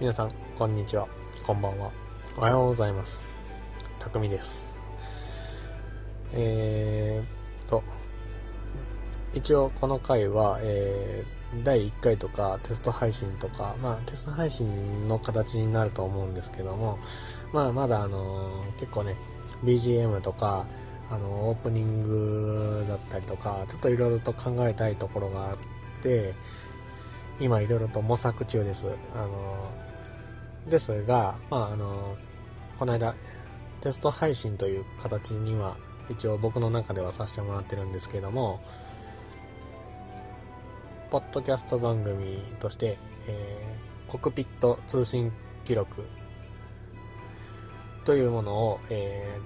皆さん、こんにちは。こんばんは。おはようございます。たくみです。えーと、一応この回は、えー、第1回とかテスト配信とか、まあテスト配信の形になると思うんですけども、まあまだあのー、結構ね、BGM とか、あのオープニングだったりとか、ちょっといろいろと考えたいところがあって、今いろいろと模索中です。あのですが、まあ、あのこの間、テスト配信という形には、一応僕の中ではさせてもらってるんですけども、ポッドキャスト番組として、えー、コクピット通信記録というものを、え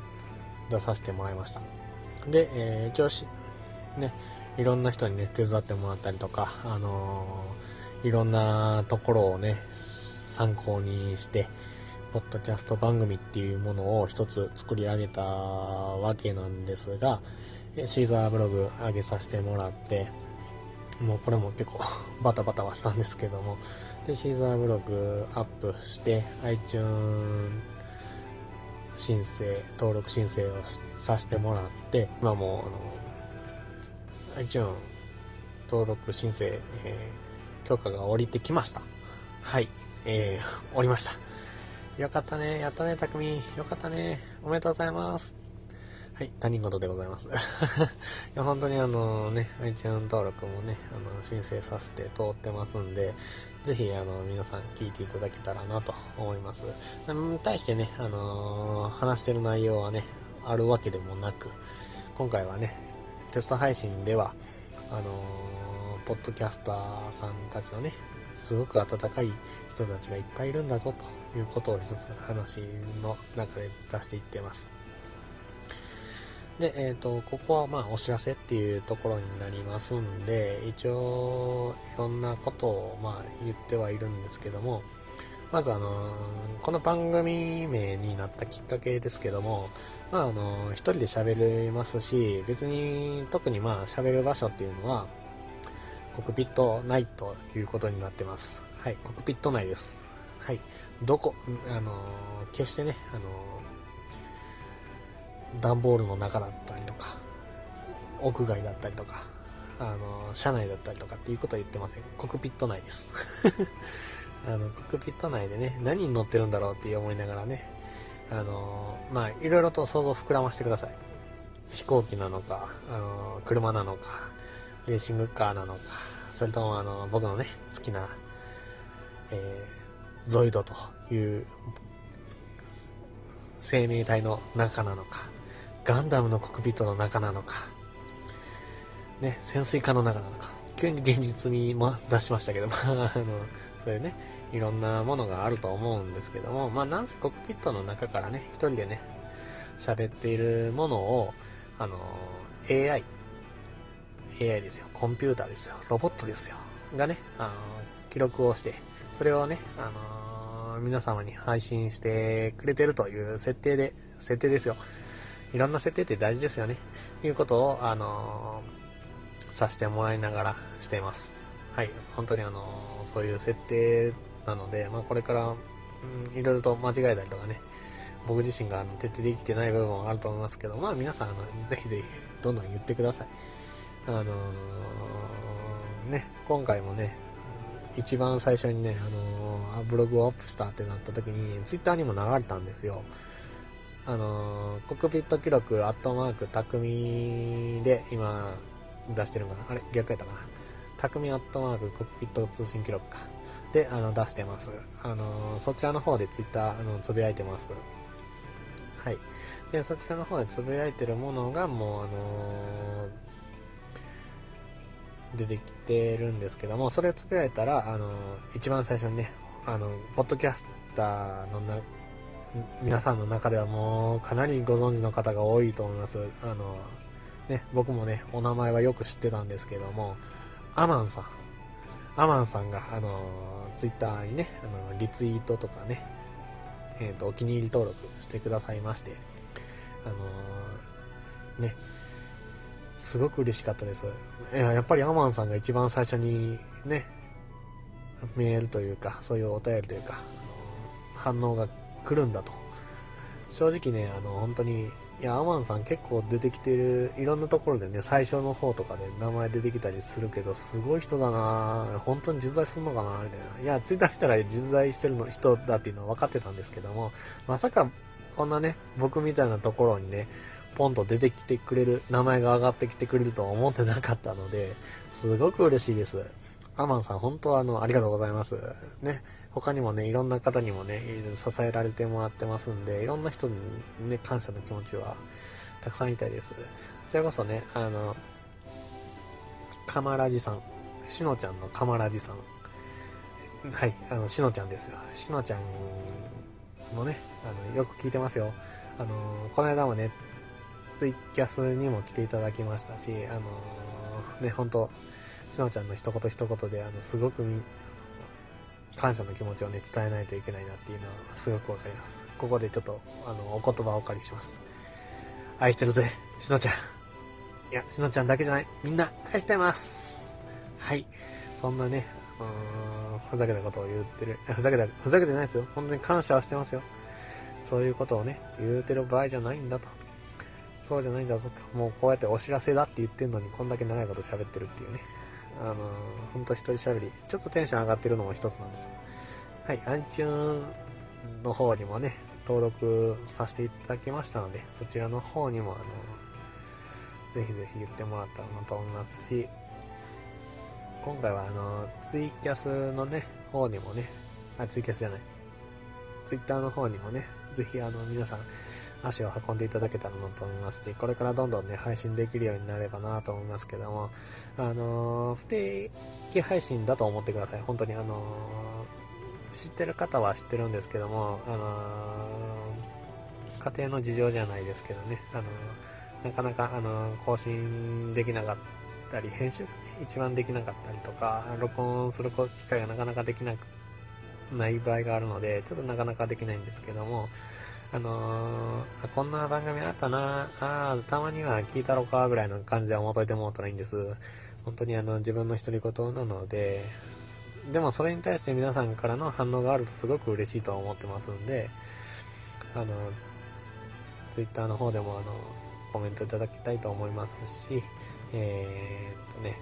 ー、出させてもらいました。で、えー、一応し、ね、いろんな人にね、手伝ってもらったりとか、あのーいろんなところをね、参考にして、ポッドキャスト番組っていうものを一つ作り上げたわけなんですが、シーザーブログ上げさせてもらって、もうこれも結構 バタバタはしたんですけども、で、シーザーブログアップして、iTunes 申請、登録申請をさせてもらって、今もう、あの、iTunes 登録申請、えー許可が下りてきました。はい。えー、降りました。よかったね。やったね、匠。よかったね。おめでとうございます。はい、他人事でございます。いや、本当にあのね、iTunes 登録もね、あの、申請させて通ってますんで、ぜひ、あの、皆さん聞いていただけたらなと思います。対してね、あのー、話してる内容はね、あるわけでもなく、今回はね、テスト配信では、あのーポッドキャスターさんたちのね、すごく温かい人たちがいっぱいいるんだぞということを一つ話の中で出していってます。で、えっ、ー、と、ここはまあお知らせっていうところになりますんで、一応いろんなことをまあ言ってはいるんですけども、まずあのこの番組名になったきっかけですけども、まああの一人で喋れますし、別に特にまあ喋る場所っていうのは、コクピット内ということになってます。はい、コクピット内です。はい、どこ、あの、決してね、あの、段ボールの中だったりとか、屋外だったりとか、あの、車内だったりとかっていうことは言ってません。コクピット内です。あの、コクピット内でね、何に乗ってるんだろうって思いながらね、あのまあ、いろいろと想像膨らましてください。飛行機なのか、あの車なのか、レーシングカーなのか、それともあの、僕のね、好きな、えー、ゾイドという生命体の中なのか、ガンダムのコックピットの中なのか、ね、潜水艦の中なのか、急に現実味も出しましたけども、あの、そういうね、いろんなものがあると思うんですけども、まあ、なんせコックピットの中からね、一人でね、喋っているものを、あの、AI、AI ですよ、コンピューターですよ、ロボットですよ、がね、あの記録をして、それをね、あの、皆様に配信してくれてるという設定で、設定ですよ。いろんな設定って大事ですよね。いうことを、あの、させてもらいながらしています。はい。本当にあの、そういう設定なので、まあこれから、うん、いろいろと間違えたりとかね、僕自身が徹底できてない部分はあると思いますけど、まあ皆さん、あの、ぜひぜひ、どんどん言ってください。あのー、ね、今回もね、一番最初にね、あのー、ブログをアップしたってなった時に、ツイッターにも流れたんですよ。あのー、コックピット記録、アットマーク、匠で今出してるのかな？あれ逆やったかな？匠アットマーク、コックピット通信記録か。で、あの、出してます。あのそちらの方でツイッター、あの、つぶやいてます。はい。で、そちらの方でつぶやいてるものが、もう、あの出てきてるんですけども、それをつぶやいたら、あの、一番最初にね、あの、ポッドキャスターのな、皆さんの中ではもうかなりご存知の方が多いと思います。あの、ね、僕もね、お名前はよく知ってたんですけども、アマンさん。アマンさんが、あの、ツイッターにね、あの、リツイートとかね、えっ、ー、と、お気に入り登録してくださいまして、あのね、すごく嬉しかったです。いや、やっぱりアマンさんが一番最初にね、メールというか、そういうお便りというか、反応が来るんだと。正直ね、あの、本当に、いや、アマンさん結構出てきてる、いろんなところでね、最初の方とかで名前出てきたりするけど、すごい人だな本当に実在するのかなみたいな。いや、ツイッター見たら実在してるの人だっていうのは分かってたんですけども、まさか、こんなね、僕みたいなところにね、ポンと出てきてくれる、名前が上がってきてくれるとは思ってなかったので、すごく嬉しいです。アマンさん、本当はあの、ありがとうございます。ね。他にもね、いろんな方にもね、支えられてもらってますんで、いろんな人にね、感謝の気持ちはたくさんいたいです。それこそね、あの、カマラジさん、しのちゃんのカマラジさん。はい、あの、しのちゃんですよ。しのちゃんもね、あの、よく聞いてますよ。あの、この間もね、ツイキャスにも来ていただきましたし、あのね、本当しのちゃんの一言一言で、あの、すごく感謝の気持ちをね、伝えないといけないなっていうのはすごくわかります。ここでちょっと、あの、お言葉をお借りします。愛してるぜ、しのちゃん。いや、しのちゃんだけじゃない。みんな、愛してます。はい。そんなね、うん、ふざけたことを言ってる。ふざけた、ふざけてないですよ。本当に感謝はしてますよ。そういうことをね、言うてる場合じゃないんだと。そうじゃないんだぞと。もうこうやってお知らせだって言ってんのに、こんだけ長いこと喋ってるっていうね。あのー、ほんと一人喋り。ちょっとテンション上がってるのも一つなんです。はい、アンチューンの方にもね、登録させていただきましたので、そちらの方にも、あのー、ぜひぜひ言ってもらったらなと思いますし、今回はあのー、ツイキャスのね、方にもね、あ、ツイキャスじゃない、ツイッターの方にもね、ぜひあの、皆さん、足を運んでいただけたらなと思いますし、これからどんどんね、配信できるようになればなと思いますけども、あのー、不定期配信だと思ってください。本当にあのー、知ってる方は知ってるんですけども、あのー、家庭の事情じゃないですけどね、あのなかなか、あの更新できなかったり、編集がね、一番できなかったりとか、録音する機会がなかなかできなくない場合があるので、ちょっとなかなかできないんですけども、あのー、こんな番組あったな、ああ、たまには聞いたろか、ぐらいの感じで思っといてもらったらいいんです。本当にあの、自分の独り言なので、でもそれに対して皆さんからの反応があるとすごく嬉しいと思ってますんで、あの、twitter の方でもあの、コメントいただきたいと思いますし、えー、っとね、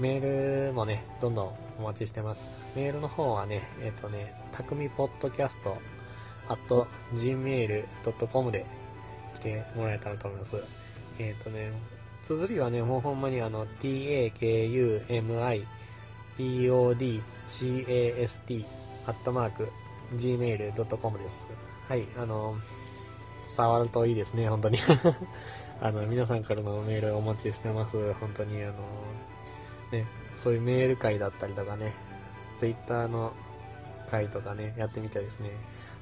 メールもね、どんどんお待ちしてます。メールの方はね、えっ、とね、たくみポッドキャスト gmail.com で来てもらえたらと思います。えっ、ー、とね、綴りはね、もうほんまにあの、takumi podcast アットマーク gmail.com です。はい、あの、伝わるといいですね、本当に あの、皆さんからのメールをお待ちしてます。本当にあの、ね、そういうメール会だったりとかね、ツイッターの会とかね、やってみたいですね。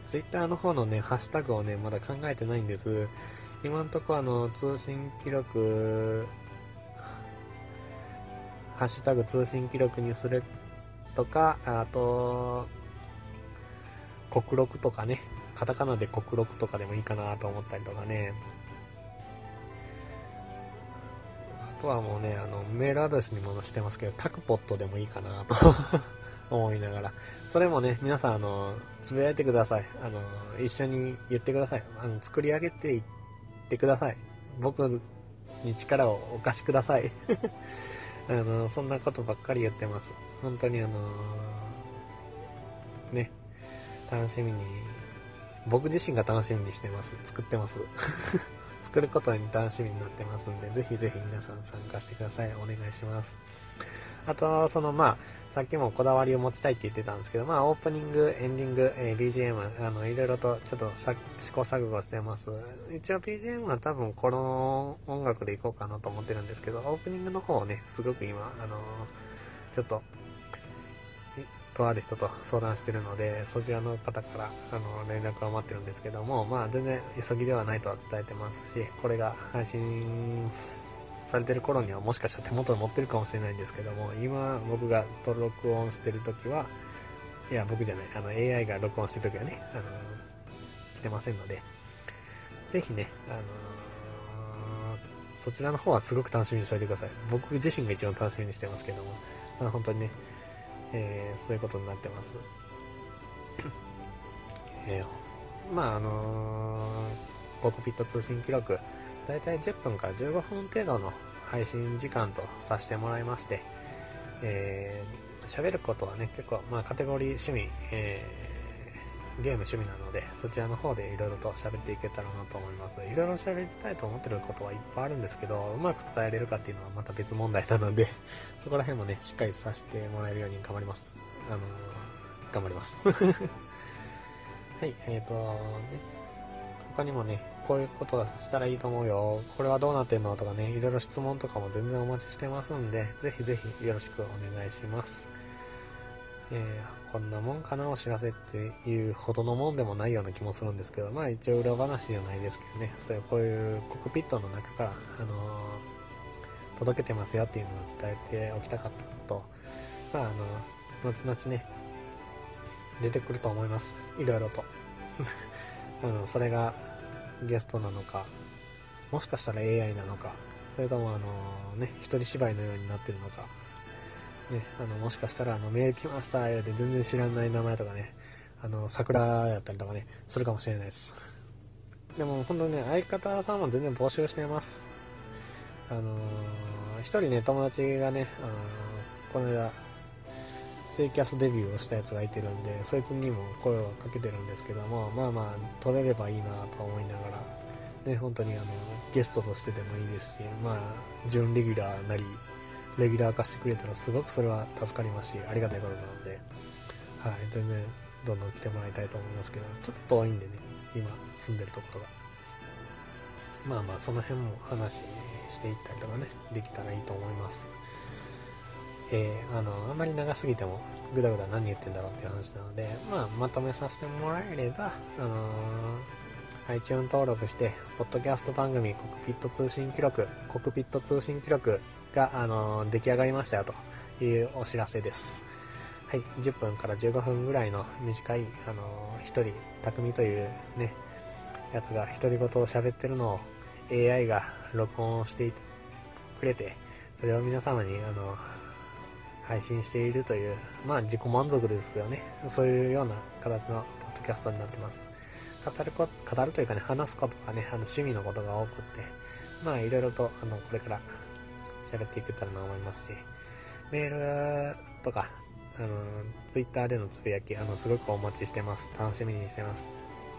ツイッターの方のね、ハッシュタグをね、まだ考えてないんです。今んとこあの、通信記録、ハッシュタグ通信記録にするとか、あと、国録とかね、カタカナで国録とかでもいいかなと思ったりとかね。あとはもうね、あの、メールアドレスにもしてますけど、タクポットでもいいかなと思いながら。それもね、皆さん、あの、つぶやいてください。あの、一緒に言ってください。あの、作り上げていってください。僕に力をお貸しください。あの、そんなことばっかり言ってます。本当にあのね、楽しみに、僕自身が楽しみにしてます。作ってます。作ることに楽しみになってますんで、ぜひぜひ皆さん参加してください。お願いします。あと、その、まあ、さっきもこだわりを持ちたいって言ってたんですけど、まあ、オープニング、エンディング、えー、BGM、あの、いろいろとちょっと試行錯誤してます。一応 BGM は多分この音楽でいこうかなと思ってるんですけど、オープニングの方をね、すごく今、あのちょっと、とある人と相談してるので、そちらの方から、あの、連絡を待ってるんですけども、まあ、全然急ぎではないとは伝えてますし、これが配信されてる頃にはもしかしたら手元に持ってるかもしれないんですけども、今僕が登録音してる時は、いや、僕じゃない、あの AI が録音してる時はね、あの来てませんので、ぜひね、あのそちらの方はすごく楽しみにしておいてください。僕自身が一番楽しみにしてますけども、まあ、本当にね、えー、そういうことになってます。えー、まああのー、コックピット通信記録、だいたい10分から15分程度の配信時間とさせてもらいまして、えー、喋ることはね、結構、まあカテゴリー趣味、えー、ゲーム趣味なので、そちらの方でいろいろと喋っていけたらなと思います。いろいろ喋りたいと思ってることはいっぱいあるんですけど、うまく伝えれるかっていうのはまた別問題なので、そこら辺もね、しっかりさせてもらえるように頑張ります。あのー、頑張ります。はい、えっ、ー、と、ね、他にもね、こういうことしたらいいと思うよ、これはどうなってんのとかね、いろいろ質問とかも全然お待ちしてますんで、ぜひぜひよろしくお願いします。えー、こんなもんかな、お知らせっていうほどのもんでもないような気もするんですけど、まあ一応裏話じゃないですけどね、そういうこういうコックピットの中から、あのー、届けてますよっていうのを伝えておきたかったのと、まああの、後々ね、出てくると思います。いろいろと。うん、それがゲストなのか、もしかしたら AI なのか、それともあのね、一人芝居のようになってるのか、ね、あの、もしかしたらあの、メール来ましたよで全然知らない名前とかね、あの、桜やったりとかね、するかもしれないです。でも本当にね、相方さんも全然募集してます。あのー、一人ね、友達がね、あのー、この間、ツイキャスデビューをしたやつがいてるんで、そいつにも声をかけてるんですけども、まあまあ、撮れればいいなと思いながら、ね、本当にあの、ゲストとしてでもいいですし、まあ、準レギュラーなり、レギュラー化してくれたらすごくそれは助かりますし、ありがたいことなので、はい、全然どんどん来てもらいたいと思いますけど、ちょっと遠いんでね、今住んでるところが。まあまあ、その辺も話していったりとかね、できたらいいと思います。えー、あの、あんまり長すぎても、ぐだぐだ何言ってんだろうっていう話なので、まあ、まとめさせてもらえれば、あのー、iTune 登録して、ポッドキャスト番組、コックピット通信記録、コックピット通信記録が、あのー、出来上がりましたよというお知らせです。はい、10分から15分ぐらいの短い、あのー、一人、匠というね、やつが独り言を喋ってるのを AI が録音してくれて、それを皆様に、あのー配信しているという、まあ自己満足ですよね。そういうような形のポッドキャストになってます。語るこ、語るというかね、話すことがね、あの趣味のことが多くって、まあいろいろと、あの、これから喋っていけたらなと思いますし、メールとか、あの、ツイッターでのつぶやき、あの、すごくお待ちしてます。楽しみにしてます。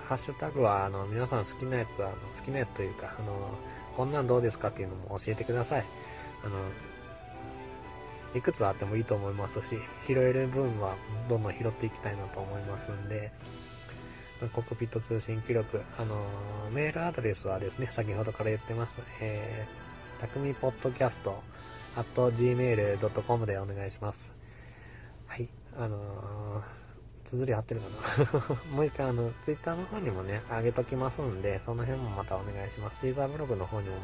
ハッシュタグは、あの、皆さん好きなやつは、あの好きなやつというか、あの、こんなんどうですかっていうのも教えてください。あの、いくつあってもいいと思いますし、拾える分はどんどん拾っていきたいなと思いますんで、コックピット通信記録、あのー、メールアドレスはですね、先ほどから言ってます。えー、たくみポッドキャスト、at gmail.com でお願いします。はい、あのー、綴り合ってるかな？もう一回あの、ツイッターの方にもね、あげときますんで、その辺もまたお願いします。シーザーブログの方にも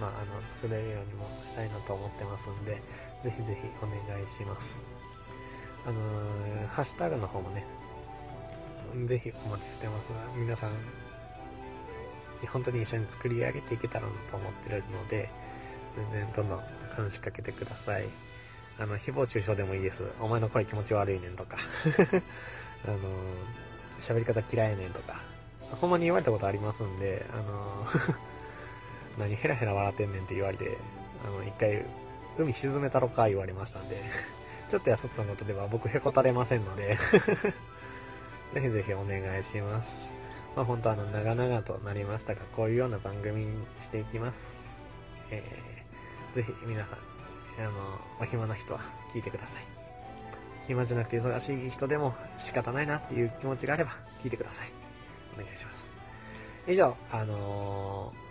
まあ、あの作れるようにもしたいなと思ってますんで、ぜひぜひお願いします。あのー、ハッシュタグの方もね、ぜひお待ちしてます。皆さん、本当に一緒に作り上げていけたらなと思ってるので、全然どんどん話しかけてください。あの、誹謗中傷でもいいです。お前の声気持ち悪いねんとか。あのー、喋り方嫌いねんとか。ほんまに言われたことありますんで、あのー何ヘラヘラ笑ってんねんって言われて、あの、一回、海沈めたろか言われましたんで、ちょっとやそっとのことでは僕へこたれませんので ぜひぜひお願いします。まあ本当あの、長々となりましたが、こういうような番組にしていきます。えー、ぜひ皆さん、あの、お暇な人は聞いてください。暇じゃなくて忙しい人でも仕方ないなっていう気持ちがあれば聞いてください。お願いします。以上、あのー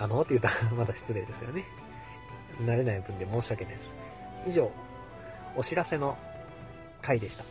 あのって言ったら まだ失礼ですよね。慣れない分で申し訳ないです。以上、お知らせの回でした。